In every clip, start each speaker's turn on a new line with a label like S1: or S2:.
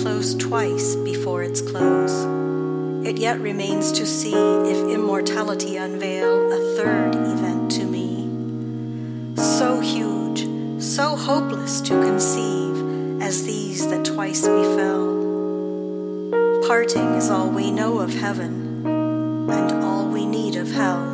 S1: closed twice before its close. It yet remains to see if immortality unveil a third event to me. So huge, so hopeless to conceive as these that twice befell. Parting is all we know of heaven and all we need of hell.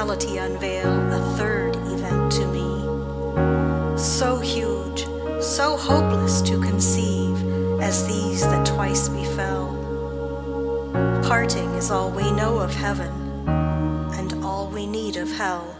S1: Unveil a third event to me. So huge, so hopeless to conceive as these that twice befell. Parting is all we know of heaven, and all we need of hell.